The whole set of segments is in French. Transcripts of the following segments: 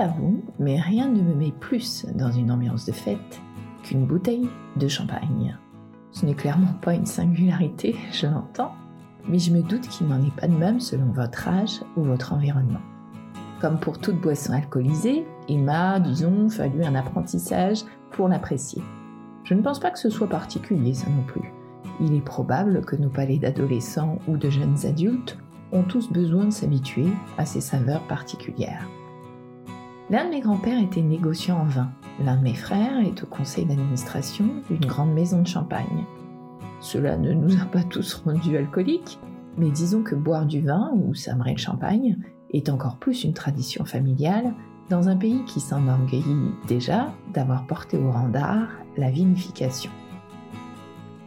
pas mais rien ne me met plus dans une ambiance de fête qu'une bouteille de champagne. Ce n'est clairement pas une singularité, je l'entends, mais je me doute qu'il n'en est pas de même selon votre âge ou votre environnement. Comme pour toute boisson alcoolisée, il m'a, disons, fallu un apprentissage pour l'apprécier. Je ne pense pas que ce soit particulier, ça non plus. Il est probable que nos palais d'adolescents ou de jeunes adultes ont tous besoin de s'habituer à ces saveurs particulières. L'un de mes grands-pères était négociant en vin. L'un de mes frères est au conseil d'administration d'une grande maison de champagne. Cela ne nous a pas tous rendus alcooliques, mais disons que boire du vin ou sabrer le champagne est encore plus une tradition familiale dans un pays qui s'enorgueillit déjà d'avoir porté au rang d'art la vinification.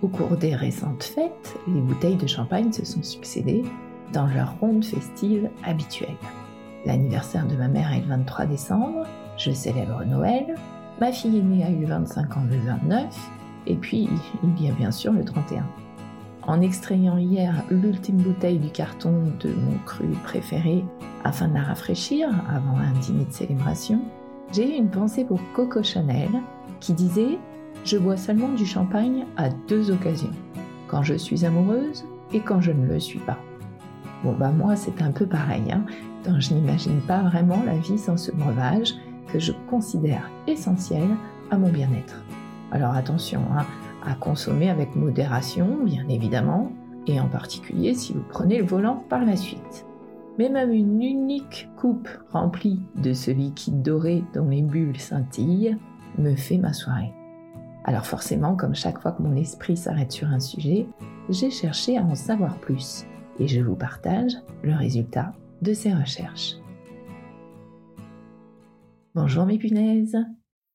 Au cours des récentes fêtes, les bouteilles de champagne se sont succédées dans leur ronde festive habituelle. L'anniversaire de ma mère est le 23 décembre, je célèbre Noël, ma fille aînée a eu 25 ans le 29, et puis il y a bien sûr le 31. En extrayant hier l'ultime bouteille du carton de mon cru préféré afin de la rafraîchir avant un dîner de célébration, j'ai eu une pensée pour Coco Chanel qui disait Je bois seulement du champagne à deux occasions, quand je suis amoureuse et quand je ne le suis pas. Bon bah moi c'est un peu pareil, hein je n'imagine pas vraiment la vie sans ce breuvage que je considère essentiel à mon bien-être. Alors attention hein, à consommer avec modération, bien évidemment, et en particulier si vous prenez le volant par la suite. Mais même une unique coupe remplie de ce liquide doré dont les bulles scintillent me fait ma soirée. Alors forcément, comme chaque fois que mon esprit s'arrête sur un sujet, j'ai cherché à en savoir plus et je vous partage le résultat de ses recherches. Bonjour mes punaises.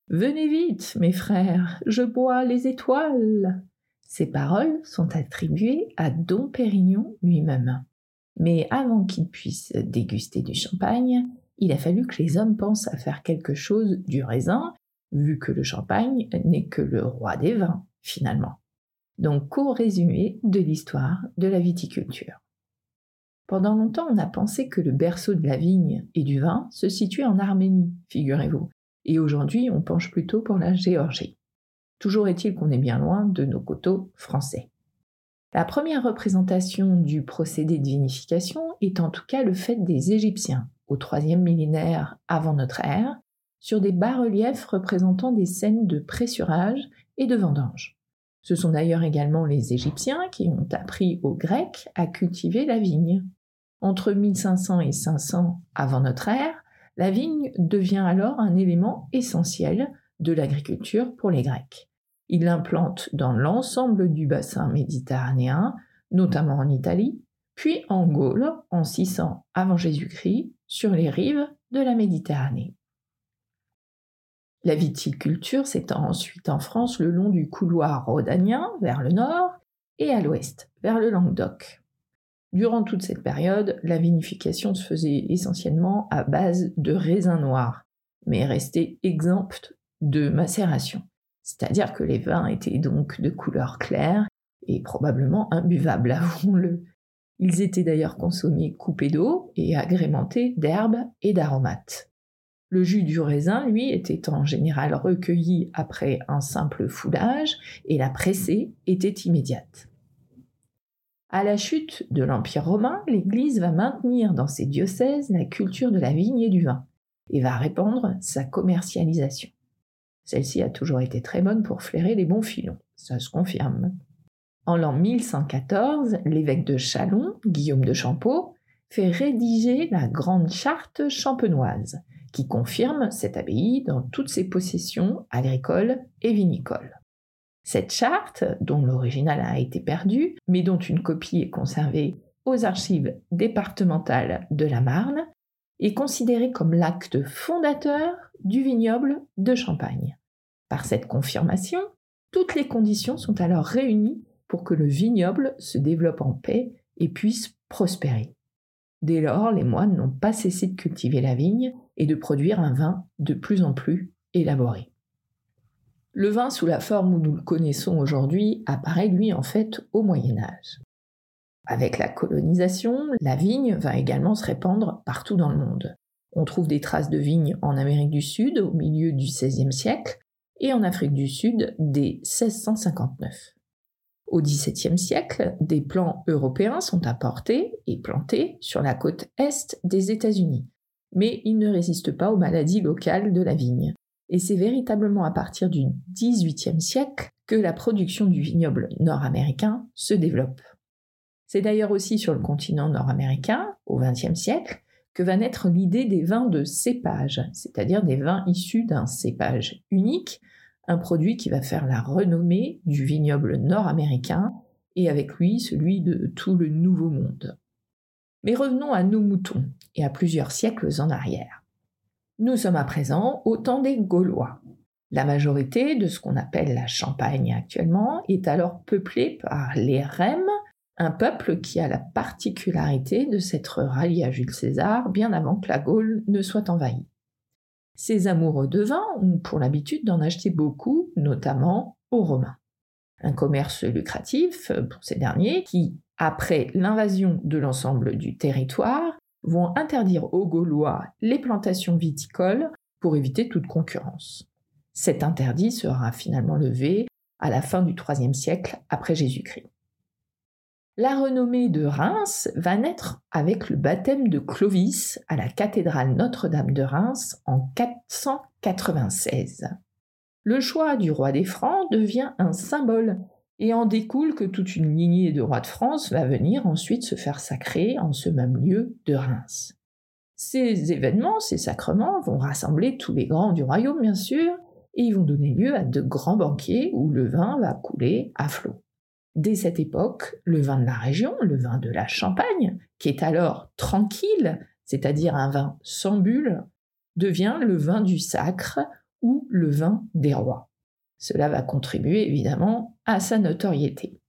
Venez vite, mes frères, je bois les étoiles. Ces paroles sont attribuées à Dom Pérignon lui-même. Mais avant qu'il puisse déguster du champagne, il a fallu que les hommes pensent à faire quelque chose du raisin, vu que le champagne n'est que le roi des vins, finalement. Donc, court résumé de l'histoire de la viticulture. Pendant longtemps, on a pensé que le berceau de la vigne et du vin se situait en Arménie, figurez-vous, et aujourd'hui on penche plutôt pour la Géorgie. Toujours est-il qu'on est bien loin de nos coteaux français. La première représentation du procédé de vinification est en tout cas le fait des Égyptiens, au troisième millénaire avant notre ère, sur des bas-reliefs représentant des scènes de pressurage et de vendange. Ce sont d'ailleurs également les Égyptiens qui ont appris aux Grecs à cultiver la vigne. Entre 1500 et 500 avant notre ère, la vigne devient alors un élément essentiel de l'agriculture pour les Grecs. Ils l'implantent dans l'ensemble du bassin méditerranéen, notamment en Italie, puis en Gaule en 600 avant Jésus-Christ sur les rives de la Méditerranée. La viticulture s'étend ensuite en France le long du couloir rhodanien vers le nord et à l'ouest vers le Languedoc. Durant toute cette période, la vinification se faisait essentiellement à base de raisins noirs, mais restait exempte de macération. C'est-à-dire que les vins étaient donc de couleur claire et probablement imbuvables, avouons-le. Ils étaient d'ailleurs consommés coupés d'eau et agrémentés d'herbes et d'aromates. Le jus du raisin, lui, était en général recueilli après un simple foulage et la pressée était immédiate. À la chute de l'Empire romain, l'Église va maintenir dans ses diocèses la culture de la vigne et du vin, et va répandre sa commercialisation. Celle-ci a toujours été très bonne pour flairer les bons filons, ça se confirme. En l'an 1114, l'évêque de Châlons, Guillaume de Champeau, fait rédiger la Grande Charte champenoise, qui confirme cette abbaye dans toutes ses possessions agricoles et vinicoles. Cette charte, dont l'original a été perdu, mais dont une copie est conservée aux archives départementales de la Marne, est considérée comme l'acte fondateur du vignoble de Champagne. Par cette confirmation, toutes les conditions sont alors réunies pour que le vignoble se développe en paix et puisse prospérer. Dès lors, les moines n'ont pas cessé de cultiver la vigne et de produire un vin de plus en plus élaboré. Le vin sous la forme où nous le connaissons aujourd'hui apparaît lui en fait au Moyen Âge. Avec la colonisation, la vigne va également se répandre partout dans le monde. On trouve des traces de vignes en Amérique du Sud au milieu du XVIe siècle et en Afrique du Sud dès 1659. Au XVIIe siècle, des plants européens sont apportés et plantés sur la côte est des États-Unis, mais ils ne résistent pas aux maladies locales de la vigne. Et c'est véritablement à partir du XVIIIe siècle que la production du vignoble nord-américain se développe. C'est d'ailleurs aussi sur le continent nord-américain, au XXe siècle, que va naître l'idée des vins de cépage, c'est-à-dire des vins issus d'un cépage unique, un produit qui va faire la renommée du vignoble nord-américain et avec lui celui de tout le Nouveau Monde. Mais revenons à nos moutons et à plusieurs siècles en arrière. Nous sommes à présent au temps des Gaulois. La majorité de ce qu'on appelle la Champagne actuellement est alors peuplée par les Rèmes, un peuple qui a la particularité de s'être rallié à Jules César bien avant que la Gaule ne soit envahie. Ces amoureux de vin ont pour l'habitude d'en acheter beaucoup, notamment aux Romains. Un commerce lucratif pour ces derniers qui, après l'invasion de l'ensemble du territoire, vont interdire aux Gaulois les plantations viticoles pour éviter toute concurrence. Cet interdit sera finalement levé à la fin du IIIe siècle après Jésus-Christ. La renommée de Reims va naître avec le baptême de Clovis à la cathédrale Notre-Dame de Reims en 496. Le choix du roi des Francs devient un symbole et en découle que toute une lignée de rois de France va venir ensuite se faire sacrer en ce même lieu de Reims. Ces événements, ces sacrements vont rassembler tous les grands du royaume bien sûr, et ils vont donner lieu à de grands banquets où le vin va couler à flot. Dès cette époque, le vin de la région, le vin de la Champagne, qui est alors tranquille, c'est-à-dire un vin sans bulle, devient le vin du sacre ou le vin des rois. Cela va contribuer évidemment à sa notoriété.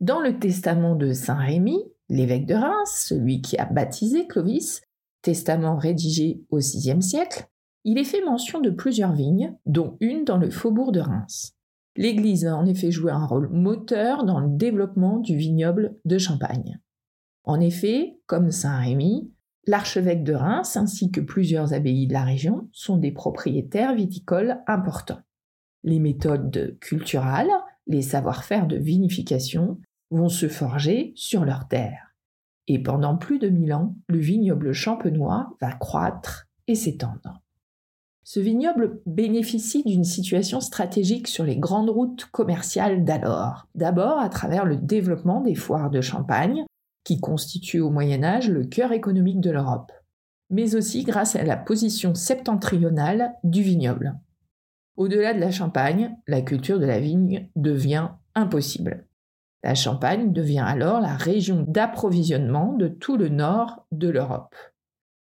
Dans le testament de Saint Rémy, l'évêque de Reims, celui qui a baptisé Clovis, testament rédigé au VIe siècle, il est fait mention de plusieurs vignes, dont une dans le faubourg de Reims. L'Église a en effet joué un rôle moteur dans le développement du vignoble de Champagne. En effet, comme Saint Rémy, l'archevêque de Reims ainsi que plusieurs abbayes de la région sont des propriétaires viticoles importants. Les méthodes culturales, les savoir-faire de vinification vont se forger sur leur terre. Et pendant plus de mille ans, le vignoble champenois va croître et s'étendre. Ce vignoble bénéficie d'une situation stratégique sur les grandes routes commerciales d'alors. D'abord à travers le développement des foires de Champagne, qui constituent au Moyen Âge le cœur économique de l'Europe, mais aussi grâce à la position septentrionale du vignoble. Au-delà de la Champagne, la culture de la vigne devient impossible. La Champagne devient alors la région d'approvisionnement de tout le nord de l'Europe.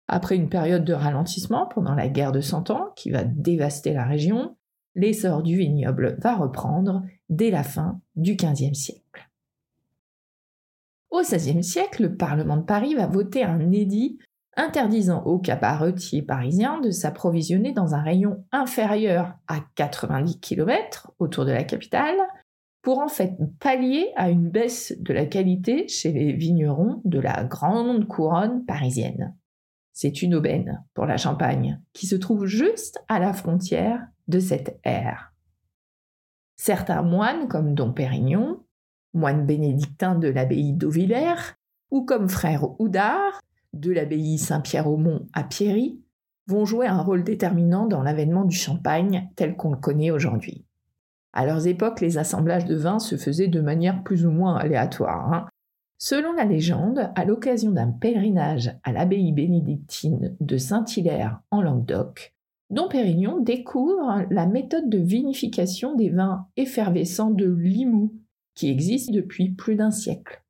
Après une période de ralentissement pendant la guerre de Cent Ans qui va dévaster la région, l'essor du vignoble va reprendre dès la fin du XVe siècle. Au XVIe siècle, le Parlement de Paris va voter un édit interdisant aux cabaretiers parisiens de s'approvisionner dans un rayon inférieur à 90 km autour de la capitale, pour en fait pallier à une baisse de la qualité chez les vignerons de la grande couronne parisienne. C'est une aubaine pour la Champagne, qui se trouve juste à la frontière de cette ère. Certains moines, comme Dom Pérignon, moine bénédictin de l'abbaye d'Auvillers, ou comme frère Houdard, de l'abbaye Saint-Pierre-au-Mont à Pierry, vont jouer un rôle déterminant dans l'avènement du champagne tel qu'on le connaît aujourd'hui. À leurs époques, les assemblages de vins se faisaient de manière plus ou moins aléatoire. Hein. Selon la légende, à l'occasion d'un pèlerinage à l'abbaye bénédictine de Saint-Hilaire en Languedoc, Dom Pérignon découvre la méthode de vinification des vins effervescents de Limoux, qui existe depuis plus d'un siècle.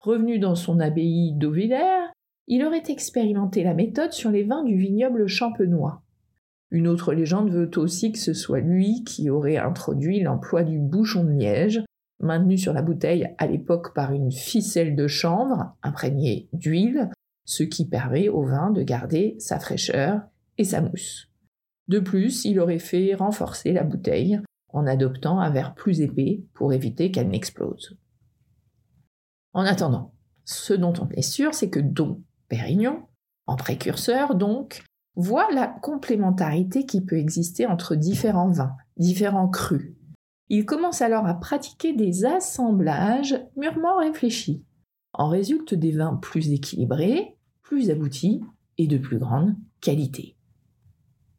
Revenu dans son abbaye d'Auvillers, il aurait expérimenté la méthode sur les vins du vignoble champenois. Une autre légende veut aussi que ce soit lui qui aurait introduit l'emploi du bouchon de liège, maintenu sur la bouteille à l'époque par une ficelle de chanvre imprégnée d'huile, ce qui permet au vin de garder sa fraîcheur et sa mousse. De plus, il aurait fait renforcer la bouteille en adoptant un verre plus épais pour éviter qu'elle n'explose. En attendant, ce dont on est sûr, c'est que Don Pérignon en précurseur donc, voit la complémentarité qui peut exister entre différents vins, différents crus. Il commence alors à pratiquer des assemblages mûrement réfléchis. En résultent des vins plus équilibrés, plus aboutis et de plus grande qualité.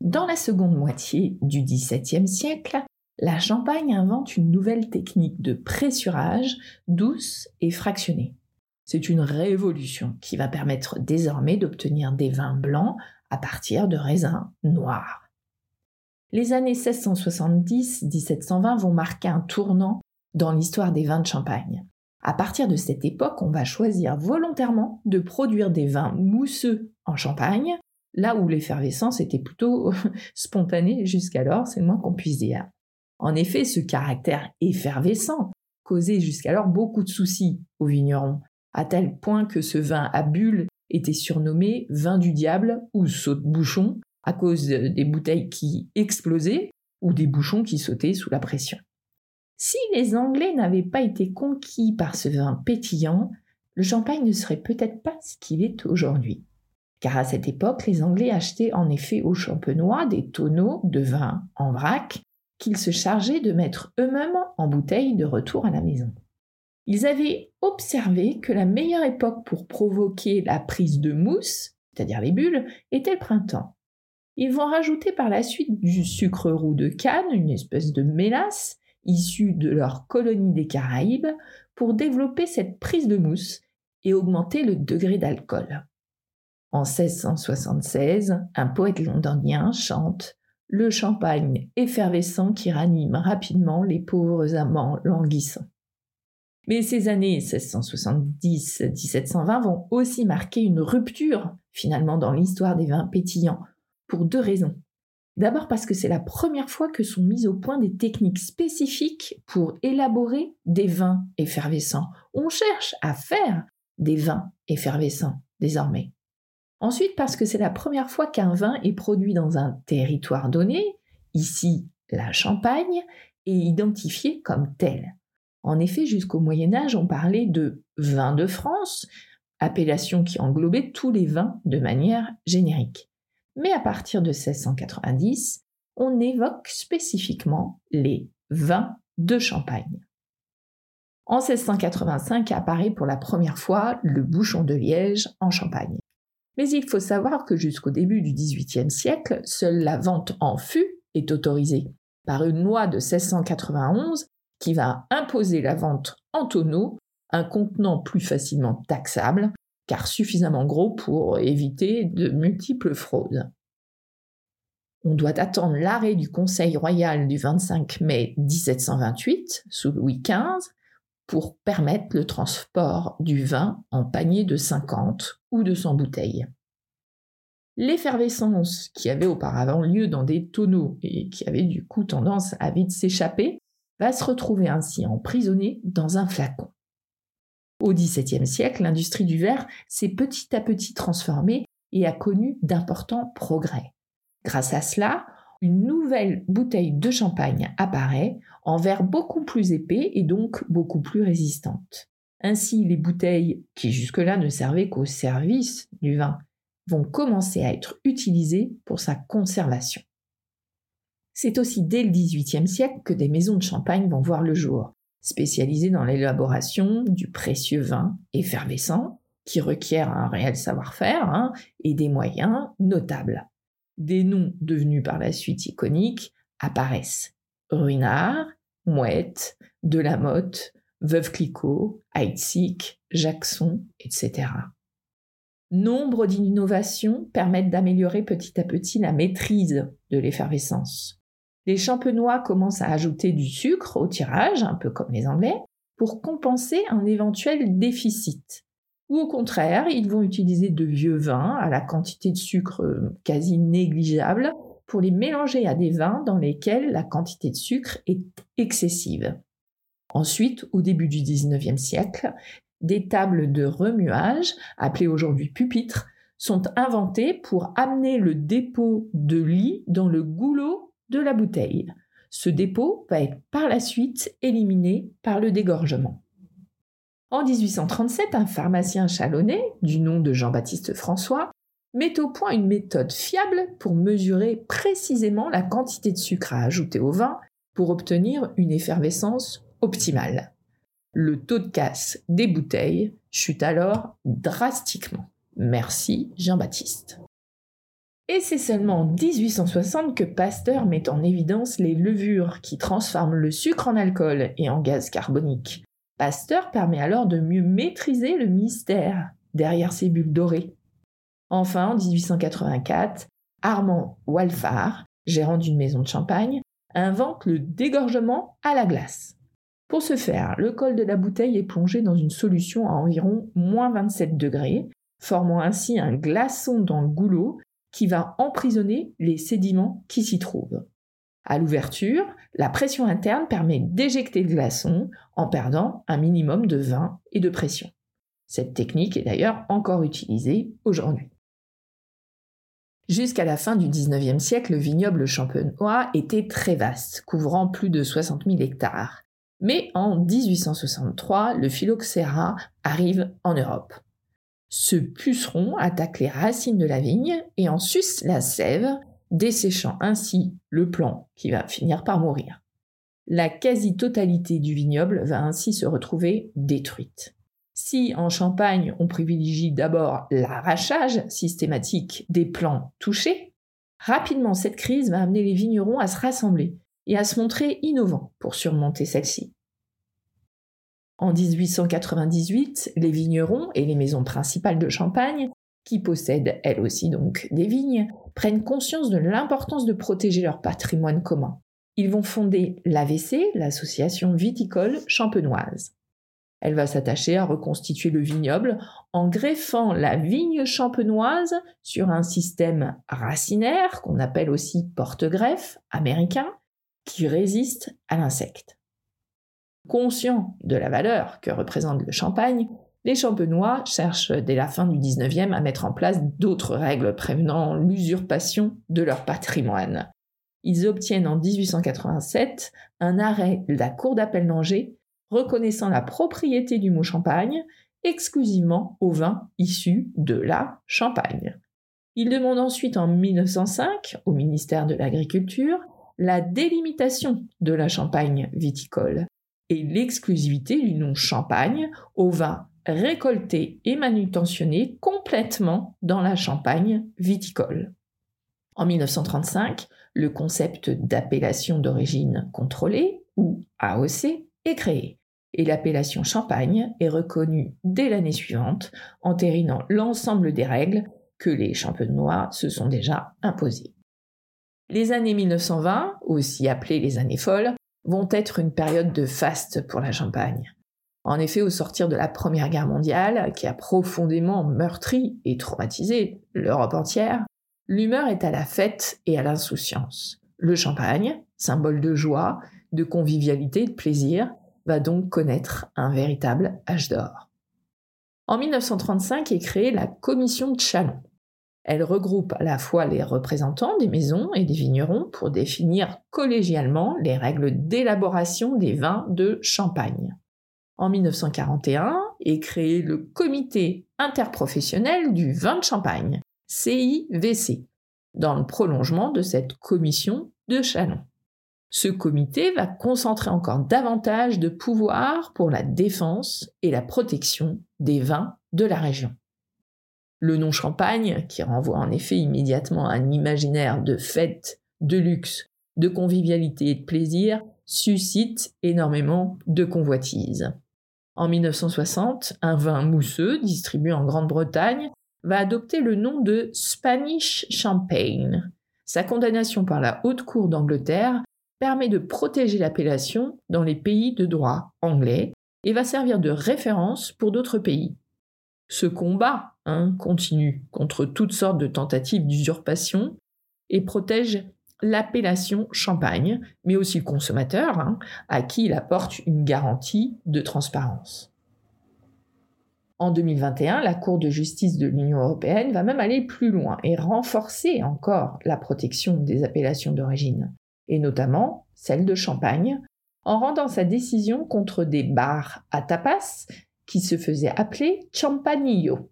Dans la seconde moitié du XVIIe siècle, la Champagne invente une nouvelle technique de pressurage douce et fractionnée. C'est une révolution qui va permettre désormais d'obtenir des vins blancs à partir de raisins noirs. Les années 1670-1720 vont marquer un tournant dans l'histoire des vins de Champagne. À partir de cette époque, on va choisir volontairement de produire des vins mousseux en Champagne, là où l'effervescence était plutôt spontanée jusqu'alors, c'est le moins qu'on puisse dire. En effet, ce caractère effervescent causait jusqu'alors beaucoup de soucis aux vignerons, à tel point que ce vin à bulles était surnommé vin du diable ou saute-bouchon à cause des bouteilles qui explosaient ou des bouchons qui sautaient sous la pression. Si les Anglais n'avaient pas été conquis par ce vin pétillant, le champagne ne serait peut-être pas ce qu'il est aujourd'hui. Car à cette époque, les Anglais achetaient en effet aux champenois des tonneaux de vin en vrac qu'ils se chargeaient de mettre eux-mêmes en bouteille de retour à la maison. Ils avaient observé que la meilleure époque pour provoquer la prise de mousse, c'est-à-dire les bulles, était le printemps. Ils vont rajouter par la suite du sucre roux de canne, une espèce de mélasse, issue de leur colonie des Caraïbes, pour développer cette prise de mousse et augmenter le degré d'alcool. En 1676, un poète londonien chante le champagne effervescent qui ranime rapidement les pauvres amants languissants. Mais ces années 1670-1720 vont aussi marquer une rupture finalement dans l'histoire des vins pétillants, pour deux raisons. D'abord parce que c'est la première fois que sont mises au point des techniques spécifiques pour élaborer des vins effervescents. On cherche à faire des vins effervescents désormais. Ensuite, parce que c'est la première fois qu'un vin est produit dans un territoire donné, ici la Champagne, et identifié comme tel. En effet, jusqu'au Moyen Âge, on parlait de vin de France, appellation qui englobait tous les vins de manière générique. Mais à partir de 1690, on évoque spécifiquement les vins de Champagne. En 1685 apparaît pour la première fois le bouchon de liège en Champagne. Mais il faut savoir que jusqu'au début du XVIIIe siècle, seule la vente en fût est autorisée par une loi de 1691 qui va imposer la vente en tonneau, un contenant plus facilement taxable, car suffisamment gros pour éviter de multiples fraudes. On doit attendre l'arrêt du Conseil royal du 25 mai 1728, sous Louis XV, pour permettre le transport du vin en panier de 50 ou de 100 bouteilles. L'effervescence qui avait auparavant lieu dans des tonneaux et qui avait du coup tendance à vite s'échapper va se retrouver ainsi emprisonnée dans un flacon. Au XVIIe siècle, l'industrie du verre s'est petit à petit transformée et a connu d'importants progrès. Grâce à cela, une nouvelle bouteille de champagne apparaît en verre beaucoup plus épais et donc beaucoup plus résistante. Ainsi, les bouteilles qui jusque-là ne servaient qu'au service du vin vont commencer à être utilisées pour sa conservation. C'est aussi dès le XVIIIe siècle que des maisons de champagne vont voir le jour, spécialisées dans l'élaboration du précieux vin effervescent, qui requiert un réel savoir-faire hein, et des moyens notables des noms devenus par la suite iconiques apparaissent. Ruinard, Mouette, Delamotte, Veuve Clicquot, Heidsieck, Jackson, etc. Nombre d'innovations permettent d'améliorer petit à petit la maîtrise de l'effervescence. Les champenois commencent à ajouter du sucre au tirage, un peu comme les Anglais, pour compenser un éventuel déficit. Ou au contraire, ils vont utiliser de vieux vins à la quantité de sucre euh, quasi négligeable pour les mélanger à des vins dans lesquels la quantité de sucre est excessive. Ensuite, au début du XIXe siècle, des tables de remuage, appelées aujourd'hui pupitres, sont inventées pour amener le dépôt de lit dans le goulot de la bouteille. Ce dépôt va être par la suite éliminé par le dégorgement. En 1837, un pharmacien chalonnais, du nom de Jean-Baptiste François, met au point une méthode fiable pour mesurer précisément la quantité de sucre à ajouter au vin pour obtenir une effervescence optimale. Le taux de casse des bouteilles chute alors drastiquement. Merci Jean-Baptiste. Et c'est seulement en 1860 que Pasteur met en évidence les levures qui transforment le sucre en alcool et en gaz carbonique. Pasteur permet alors de mieux maîtriser le mystère derrière ces bulles dorées. Enfin, en 1884, Armand Walfard, gérant d'une maison de champagne, invente le dégorgement à la glace. Pour ce faire, le col de la bouteille est plongé dans une solution à environ moins 27 degrés, formant ainsi un glaçon dans le goulot qui va emprisonner les sédiments qui s'y trouvent. À l'ouverture, la pression interne permet d'éjecter le glaçon en perdant un minimum de vin et de pression. Cette technique est d'ailleurs encore utilisée aujourd'hui. Jusqu'à la fin du XIXe siècle, le vignoble champenois était très vaste, couvrant plus de 60 000 hectares. Mais en 1863, le phylloxéra arrive en Europe. Ce puceron attaque les racines de la vigne et en suce la sève, desséchant ainsi le plant qui va finir par mourir. La quasi-totalité du vignoble va ainsi se retrouver détruite. Si en Champagne on privilégie d'abord l'arrachage systématique des plants touchés, rapidement cette crise va amener les vignerons à se rassembler et à se montrer innovants pour surmonter celle-ci. En 1898, les vignerons et les maisons principales de Champagne, qui possèdent elles aussi donc des vignes, prennent conscience de l'importance de protéger leur patrimoine commun. Ils vont fonder l'AVC, l'association viticole champenoise. Elle va s'attacher à reconstituer le vignoble en greffant la vigne champenoise sur un système racinaire qu'on appelle aussi porte-greffe américain qui résiste à l'insecte. Conscients de la valeur que représente le champagne, les champenois cherchent dès la fin du XIXe à mettre en place d'autres règles prévenant l'usurpation de leur patrimoine. Ils obtiennent en 1887 un arrêt de la Cour d'appel d'Angers reconnaissant la propriété du mot champagne exclusivement aux vins issus de la Champagne. Ils demandent ensuite en 1905 au ministère de l'Agriculture la délimitation de la Champagne viticole et l'exclusivité du nom Champagne aux vins récoltés et manutentionnés complètement dans la Champagne viticole. En 1935, le concept d'appellation d'origine contrôlée, ou AOC, est créé, et l'appellation Champagne est reconnue dès l'année suivante, entérinant l'ensemble des règles que les champenois se sont déjà imposées. Les années 1920, aussi appelées les années folles, vont être une période de faste pour la Champagne. En effet, au sortir de la Première Guerre mondiale, qui a profondément meurtri et traumatisé l'Europe entière, l'humeur est à la fête et à l'insouciance. Le champagne, symbole de joie, de convivialité et de plaisir, va donc connaître un véritable âge d'or. En 1935 est créée la Commission de Chalon, elle regroupe à la fois les représentants des maisons et des vignerons pour définir collégialement les règles d'élaboration des vins de Champagne. En 1941 est créé le Comité interprofessionnel du vin de Champagne, CIVC, dans le prolongement de cette commission de Chalon. Ce comité va concentrer encore davantage de pouvoir pour la défense et la protection des vins de la région. Le nom champagne, qui renvoie en effet immédiatement à un imaginaire de fête, de luxe, de convivialité et de plaisir, suscite énormément de convoitises. En 1960, un vin mousseux distribué en Grande-Bretagne va adopter le nom de Spanish Champagne. Sa condamnation par la Haute Cour d'Angleterre permet de protéger l'appellation dans les pays de droit anglais et va servir de référence pour d'autres pays. Ce combat hein, continue contre toutes sortes de tentatives d'usurpation et protège l'appellation champagne, mais aussi le consommateur, hein, à qui il apporte une garantie de transparence. En 2021, la Cour de justice de l'Union européenne va même aller plus loin et renforcer encore la protection des appellations d'origine, et notamment celle de Champagne, en rendant sa décision contre des bars à tapas qui se faisait appeler Campanillo.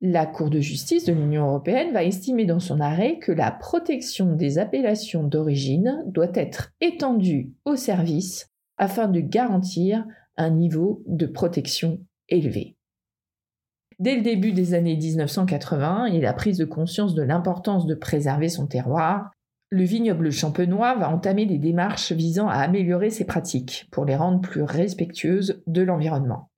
La Cour de justice de l'Union européenne va estimer dans son arrêt que la protection des appellations d'origine doit être étendue au service afin de garantir un niveau de protection élevé. Dès le début des années 1980 et la prise de conscience de l'importance de préserver son terroir, le vignoble champenois va entamer des démarches visant à améliorer ses pratiques pour les rendre plus respectueuses de l'environnement.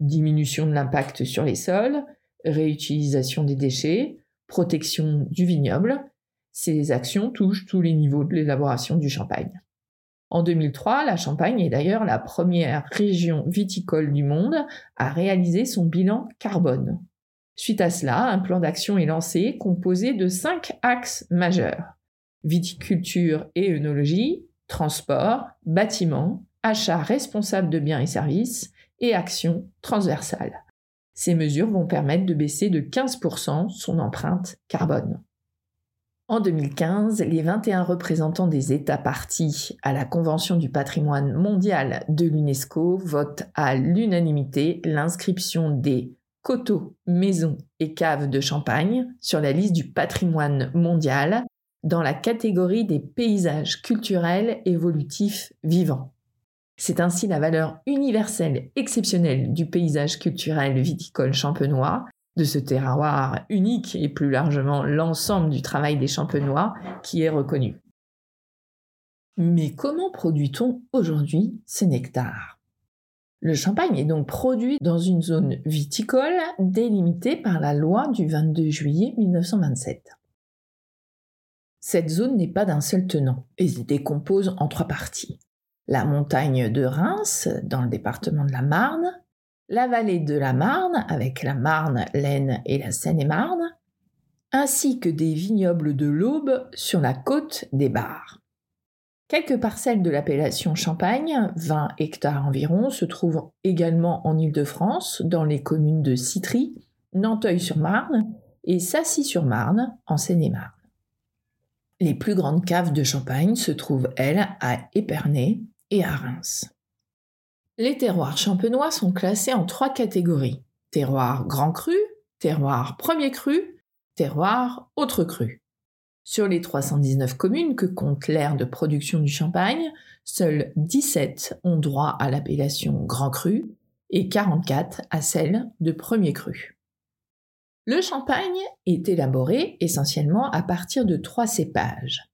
Diminution de l'impact sur les sols, réutilisation des déchets, protection du vignoble. Ces actions touchent tous les niveaux de l'élaboration du champagne. En 2003, la Champagne est d'ailleurs la première région viticole du monde à réaliser son bilan carbone. Suite à cela, un plan d'action est lancé composé de cinq axes majeurs. Viticulture et œnologie, transport, bâtiment, achat responsable de biens et services et action transversale. Ces mesures vont permettre de baisser de 15% son empreinte carbone. En 2015, les 21 représentants des États partis à la Convention du patrimoine mondial de l'UNESCO votent à l'unanimité l'inscription des coteaux, maisons et caves de Champagne sur la liste du patrimoine mondial dans la catégorie des paysages culturels évolutifs vivants. C'est ainsi la valeur universelle exceptionnelle du paysage culturel viticole champenois, de ce terroir unique et plus largement l'ensemble du travail des champenois qui est reconnu. Mais comment produit-on aujourd'hui ces nectars? Le champagne est donc produit dans une zone viticole délimitée par la loi du 22 juillet 1927. Cette zone n'est pas d'un seul tenant et se décompose en trois parties la montagne de Reims, dans le département de la Marne, la vallée de la Marne, avec la Marne, l'Aisne et la Seine-et-Marne, ainsi que des vignobles de l'Aube sur la côte des Bars. Quelques parcelles de l'appellation Champagne, 20 hectares environ, se trouvent également en Île-de-France, dans les communes de Citry, Nanteuil-sur-Marne et Sassy-sur-Marne, en Seine-et-Marne. Les plus grandes caves de Champagne se trouvent, elles, à Épernay, et à Reims. Les terroirs champenois sont classés en trois catégories. Terroir grand cru, terroir premier cru, terroir autre cru. Sur les 319 communes que compte l'aire de production du champagne, seules 17 ont droit à l'appellation grand cru et 44 à celle de premier cru. Le champagne est élaboré essentiellement à partir de trois cépages.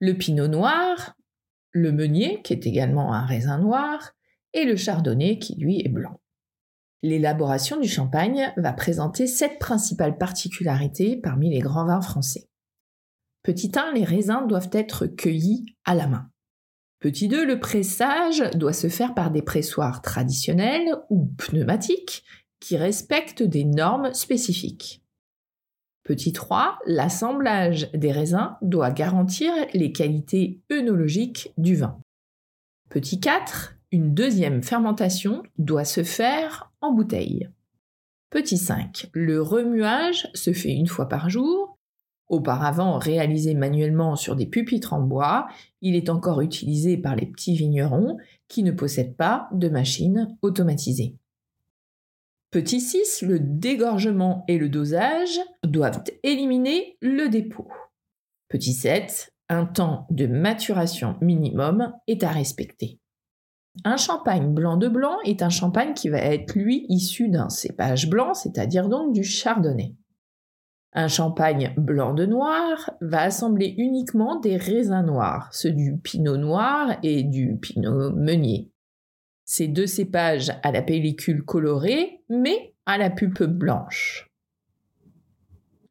Le pinot noir, le meunier, qui est également un raisin noir, et le chardonnay, qui lui est blanc. L'élaboration du champagne va présenter sept principales particularités parmi les grands vins français. Petit 1, les raisins doivent être cueillis à la main. Petit 2, le pressage doit se faire par des pressoirs traditionnels ou pneumatiques qui respectent des normes spécifiques. Petit 3, l'assemblage des raisins doit garantir les qualités œnologiques du vin. Petit 4, une deuxième fermentation doit se faire en bouteille. Petit 5, le remuage se fait une fois par jour. Auparavant réalisé manuellement sur des pupitres en bois, il est encore utilisé par les petits vignerons qui ne possèdent pas de machine automatisée. Petit 6, le dégorgement et le dosage doivent éliminer le dépôt. Petit 7, un temps de maturation minimum est à respecter. Un champagne blanc de blanc est un champagne qui va être lui issu d'un cépage blanc, c'est-à-dire donc du chardonnay. Un champagne blanc de noir va assembler uniquement des raisins noirs, ceux du pinot noir et du pinot meunier. Ces deux cépages à la pellicule colorée, mais à la pulpe blanche.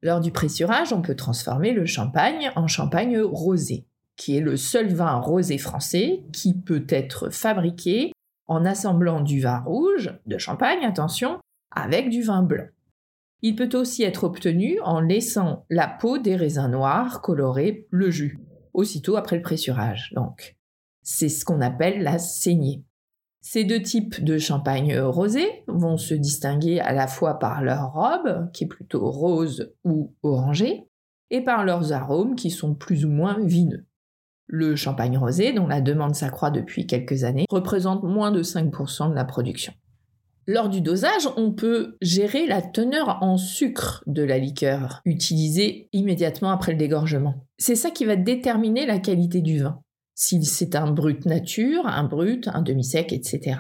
Lors du pressurage, on peut transformer le champagne en champagne rosé, qui est le seul vin rosé français qui peut être fabriqué en assemblant du vin rouge, de champagne, attention, avec du vin blanc. Il peut aussi être obtenu en laissant la peau des raisins noirs colorer le jus, aussitôt après le pressurage. Donc, c'est ce qu'on appelle la saignée. Ces deux types de champagne rosé vont se distinguer à la fois par leur robe, qui est plutôt rose ou orangée, et par leurs arômes qui sont plus ou moins vineux. Le champagne rosé, dont la demande s'accroît depuis quelques années, représente moins de 5% de la production. Lors du dosage, on peut gérer la teneur en sucre de la liqueur, utilisée immédiatement après le dégorgement. C'est ça qui va déterminer la qualité du vin. Si c'est un brut nature, un brut, un demi-sec, etc.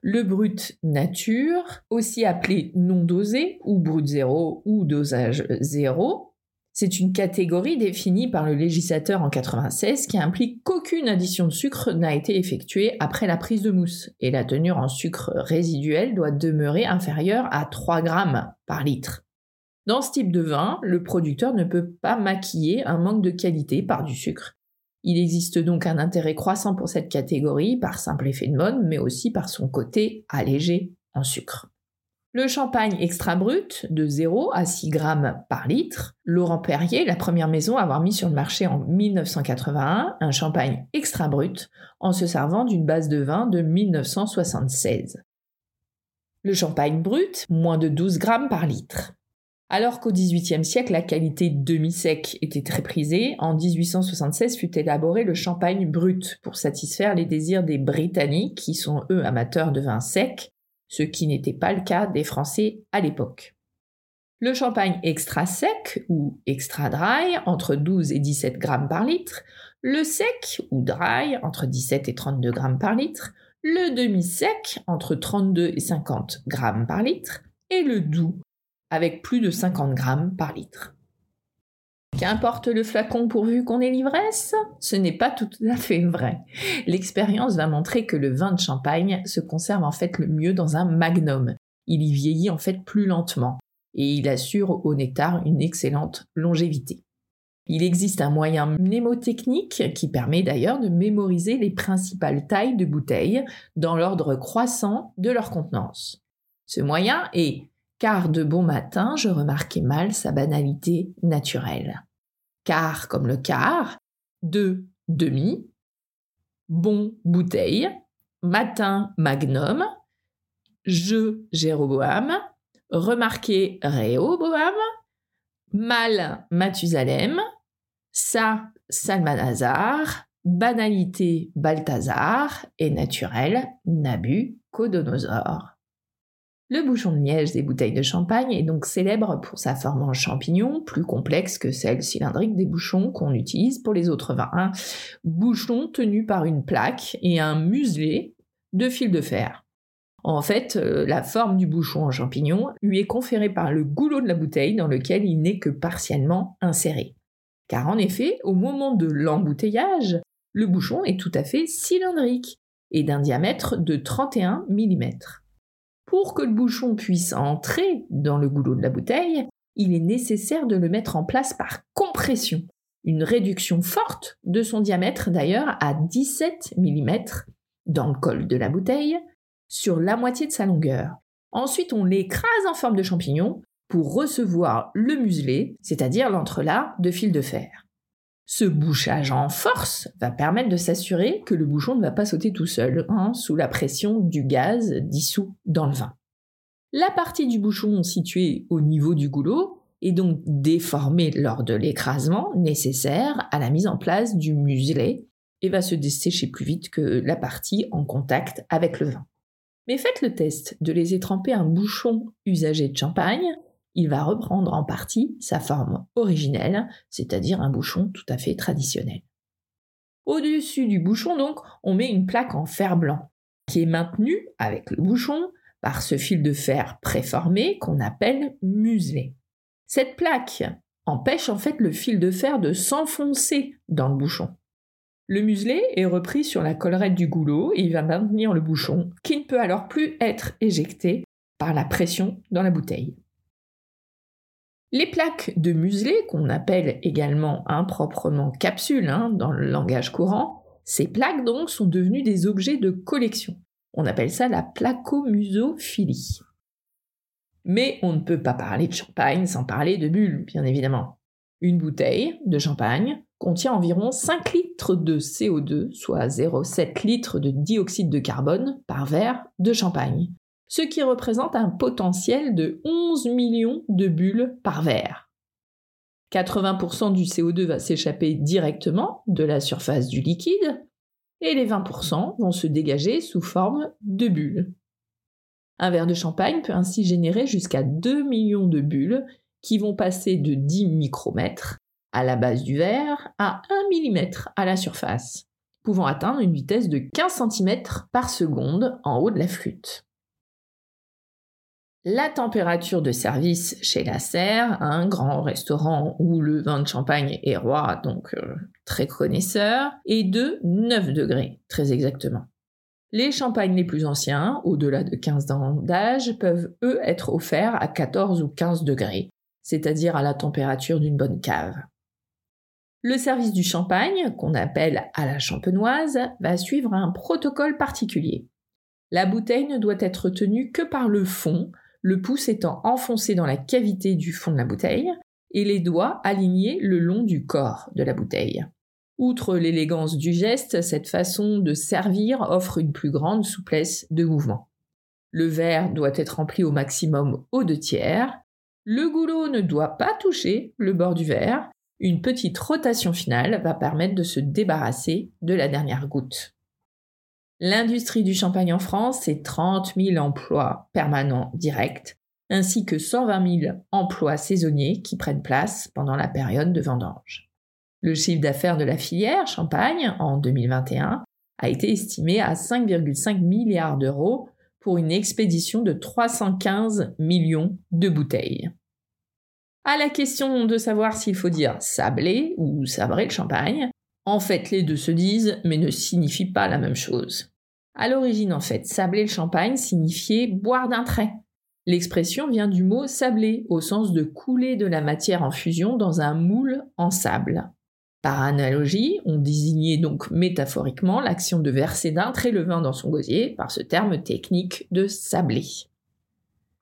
Le brut nature, aussi appelé non dosé ou brut zéro ou dosage zéro, c'est une catégorie définie par le législateur en 96 qui implique qu'aucune addition de sucre n'a été effectuée après la prise de mousse et la teneur en sucre résiduel doit demeurer inférieure à 3 grammes par litre. Dans ce type de vin, le producteur ne peut pas maquiller un manque de qualité par du sucre. Il existe donc un intérêt croissant pour cette catégorie par simple effet de mode, mais aussi par son côté allégé en sucre. Le champagne extra brut de 0 à 6 grammes par litre. Laurent Perrier, la première maison à avoir mis sur le marché en 1981 un champagne extra brut en se servant d'une base de vin de 1976. Le champagne brut, moins de 12 grammes par litre. Alors qu'au XVIIIe siècle, la qualité demi-sec était très prisée, en 1876 fut élaboré le champagne brut pour satisfaire les désirs des Britanniques, qui sont eux amateurs de vin sec, ce qui n'était pas le cas des Français à l'époque. Le champagne extra sec ou extra dry entre 12 et 17 grammes par litre, le sec ou dry entre 17 et 32 grammes par litre, le demi-sec entre 32 et 50 grammes par litre, et le doux avec plus de 50 grammes par litre. Qu'importe le flacon pourvu qu'on ait l'ivresse, ce n'est pas tout à fait vrai. L'expérience va montrer que le vin de champagne se conserve en fait le mieux dans un magnum. Il y vieillit en fait plus lentement et il assure au nectar une excellente longévité. Il existe un moyen mnémotechnique qui permet d'ailleurs de mémoriser les principales tailles de bouteilles dans l'ordre croissant de leur contenance. Ce moyen est car de bon matin je remarquais mal sa banalité naturelle. Car comme le quart, de demi, bon bouteille, matin magnum, je Jéroboam, remarquer Réoboam, mal Mathusalem, ça Salmanazar, banalité Balthazar et naturel Nabucodonosor. Le bouchon de liège des bouteilles de champagne est donc célèbre pour sa forme en champignon, plus complexe que celle cylindrique des bouchons qu'on utilise pour les autres vins. Un bouchon tenu par une plaque et un muselet de fil de fer. En fait, euh, la forme du bouchon en champignon lui est conférée par le goulot de la bouteille dans lequel il n'est que partiellement inséré. Car en effet, au moment de l'embouteillage, le bouchon est tout à fait cylindrique et d'un diamètre de 31 mm. Pour que le bouchon puisse entrer dans le goulot de la bouteille, il est nécessaire de le mettre en place par compression. Une réduction forte de son diamètre d'ailleurs à 17 mm dans le col de la bouteille, sur la moitié de sa longueur. Ensuite, on l'écrase en forme de champignon pour recevoir le muselet, c'est-à-dire l'entrelac de fil de fer. Ce bouchage en force va permettre de s'assurer que le bouchon ne va pas sauter tout seul, hein, sous la pression du gaz dissous dans le vin. La partie du bouchon située au niveau du goulot est donc déformée lors de l'écrasement nécessaire à la mise en place du muselet et va se dessécher plus vite que la partie en contact avec le vin. Mais faites le test de les étremper un bouchon usagé de champagne il va reprendre en partie sa forme originelle, c'est-à-dire un bouchon tout à fait traditionnel. Au-dessus du bouchon, donc, on met une plaque en fer blanc, qui est maintenue avec le bouchon par ce fil de fer préformé qu'on appelle muselet. Cette plaque empêche en fait le fil de fer de s'enfoncer dans le bouchon. Le muselet est repris sur la collerette du goulot et il va maintenir le bouchon, qui ne peut alors plus être éjecté par la pression dans la bouteille. Les plaques de muselet, qu'on appelle également improprement capsules hein, dans le langage courant, ces plaques donc sont devenues des objets de collection. On appelle ça la placomusophilie. Mais on ne peut pas parler de champagne sans parler de bulles, bien évidemment. Une bouteille de champagne contient environ 5 litres de CO2, soit 0,7 litres de dioxyde de carbone par verre de champagne ce qui représente un potentiel de 11 millions de bulles par verre. 80% du CO2 va s'échapper directement de la surface du liquide et les 20% vont se dégager sous forme de bulles. Un verre de champagne peut ainsi générer jusqu'à 2 millions de bulles qui vont passer de 10 micromètres à la base du verre à 1 mm à la surface, pouvant atteindre une vitesse de 15 cm par seconde en haut de la flûte. La température de service chez la serre, un grand restaurant où le vin de champagne est roi, donc euh, très connaisseur, est de 9 degrés, très exactement. Les champagnes les plus anciens, au-delà de 15 ans d'âge, peuvent eux être offerts à 14 ou 15 degrés, c'est-à-dire à la température d'une bonne cave. Le service du champagne, qu'on appelle à la champenoise, va suivre un protocole particulier. La bouteille ne doit être tenue que par le fond, le pouce étant enfoncé dans la cavité du fond de la bouteille et les doigts alignés le long du corps de la bouteille. Outre l'élégance du geste, cette façon de servir offre une plus grande souplesse de mouvement. Le verre doit être rempli au maximum aux deux tiers. Le goulot ne doit pas toucher le bord du verre. Une petite rotation finale va permettre de se débarrasser de la dernière goutte. L'industrie du champagne en France, c'est 30 000 emplois permanents directs, ainsi que 120 000 emplois saisonniers qui prennent place pendant la période de vendange. Le chiffre d'affaires de la filière champagne en 2021 a été estimé à 5,5 milliards d'euros pour une expédition de 315 millions de bouteilles. À la question de savoir s'il faut dire sabler ou sabrer le champagne, en fait, les deux se disent, mais ne signifient pas la même chose. À l'origine, en fait, sabler le champagne signifiait boire d'un trait. L'expression vient du mot sabler, au sens de couler de la matière en fusion dans un moule en sable. Par analogie, on désignait donc métaphoriquement l'action de verser d'un trait le vin dans son gosier par ce terme technique de sabler.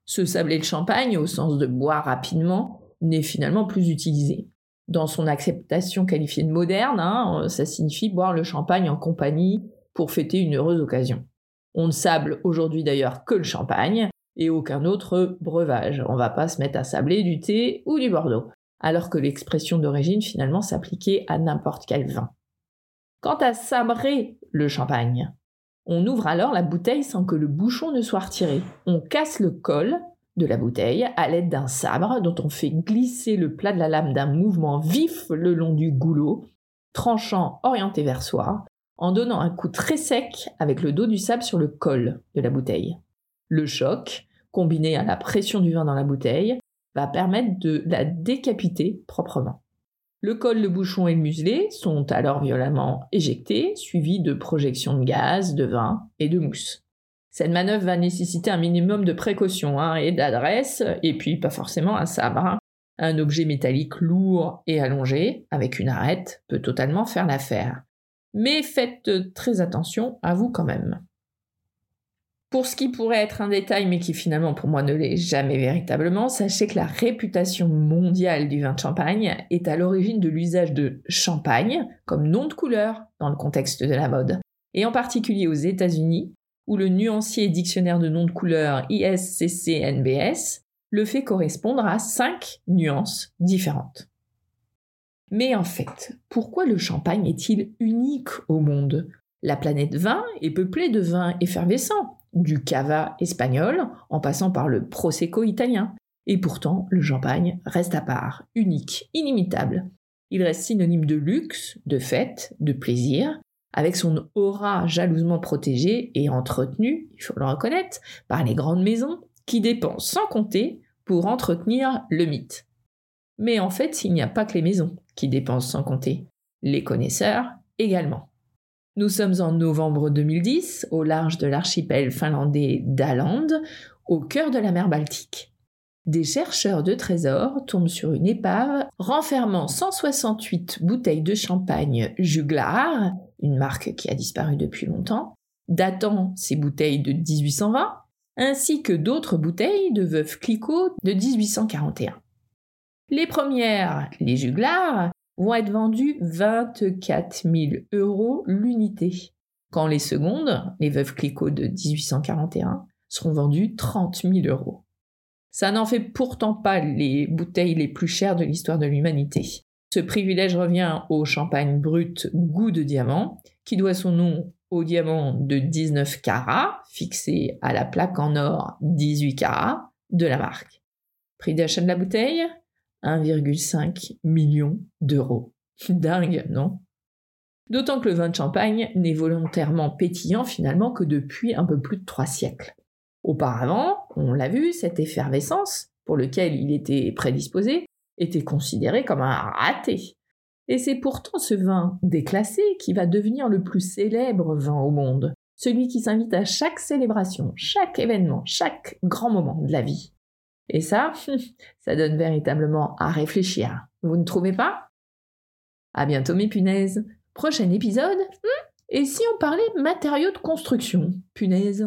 Ce sabler le champagne, au sens de boire rapidement, n'est finalement plus utilisé dans son acceptation qualifiée de moderne, hein, ça signifie boire le champagne en compagnie pour fêter une heureuse occasion. On ne sable aujourd'hui d'ailleurs que le champagne et aucun autre breuvage. On va pas se mettre à sabler du thé ou du bordeaux, alors que l'expression d'origine finalement s'appliquait à n'importe quel vin. Quant à sabrer le champagne, on ouvre alors la bouteille sans que le bouchon ne soit retiré. On casse le col de la bouteille à l'aide d'un sabre dont on fait glisser le plat de la lame d'un mouvement vif le long du goulot, tranchant orienté vers soi, en donnant un coup très sec avec le dos du sabre sur le col de la bouteille. Le choc, combiné à la pression du vin dans la bouteille, va permettre de la décapiter proprement. Le col, le bouchon et le muselet sont alors violemment éjectés, suivis de projections de gaz, de vin et de mousse. Cette manœuvre va nécessiter un minimum de précaution hein, et d'adresse, et puis pas forcément un sabre. Hein. Un objet métallique lourd et allongé, avec une arête, peut totalement faire l'affaire. Mais faites très attention à vous quand même. Pour ce qui pourrait être un détail, mais qui finalement pour moi ne l'est jamais véritablement, sachez que la réputation mondiale du vin de champagne est à l'origine de l'usage de champagne comme nom de couleur dans le contexte de la mode. Et en particulier aux États-Unis, où le nuancier dictionnaire de noms de couleurs ISCCNBS le fait correspondre à cinq nuances différentes. Mais en fait, pourquoi le champagne est-il unique au monde? La planète vin est peuplée de vins effervescents, du cava espagnol en passant par le prosecco italien. Et pourtant, le champagne reste à part, unique, inimitable. Il reste synonyme de luxe, de fête, de plaisir, avec son aura jalousement protégée et entretenue, il faut le reconnaître, par les grandes maisons qui dépensent sans compter pour entretenir le mythe. Mais en fait, il n'y a pas que les maisons qui dépensent sans compter, les connaisseurs également. Nous sommes en novembre 2010, au large de l'archipel finlandais d'Aland, au cœur de la mer Baltique. Des chercheurs de trésors tombent sur une épave renfermant 168 bouteilles de champagne Juglar, une marque qui a disparu depuis longtemps, datant ces bouteilles de 1820, ainsi que d'autres bouteilles de Veuve Clicquot de 1841. Les premières, les Juglar, vont être vendues 24 000 euros l'unité, quand les secondes, les Veuve Clicquot de 1841, seront vendues 30 000 euros. Ça n'en fait pourtant pas les bouteilles les plus chères de l'histoire de l'humanité. Ce privilège revient au champagne brut goût de diamant, qui doit son nom au diamant de 19 carats, fixé à la plaque en or 18 carats de la marque. Prix d'achat de la bouteille? 1,5 million d'euros. Dingue, non? D'autant que le vin de champagne n'est volontairement pétillant finalement que depuis un peu plus de trois siècles. Auparavant, on l'a vu, cette effervescence, pour lequel il était prédisposé, était considéré comme un raté. Et c'est pourtant ce vin déclassé qui va devenir le plus célèbre vin au monde, celui qui s'invite à chaque célébration, chaque événement, chaque grand moment de la vie. Et ça, ça donne véritablement à réfléchir. Vous ne trouvez pas? À bientôt mes punaises. Prochain épisode hmm Et si on parlait matériaux de construction? Punaise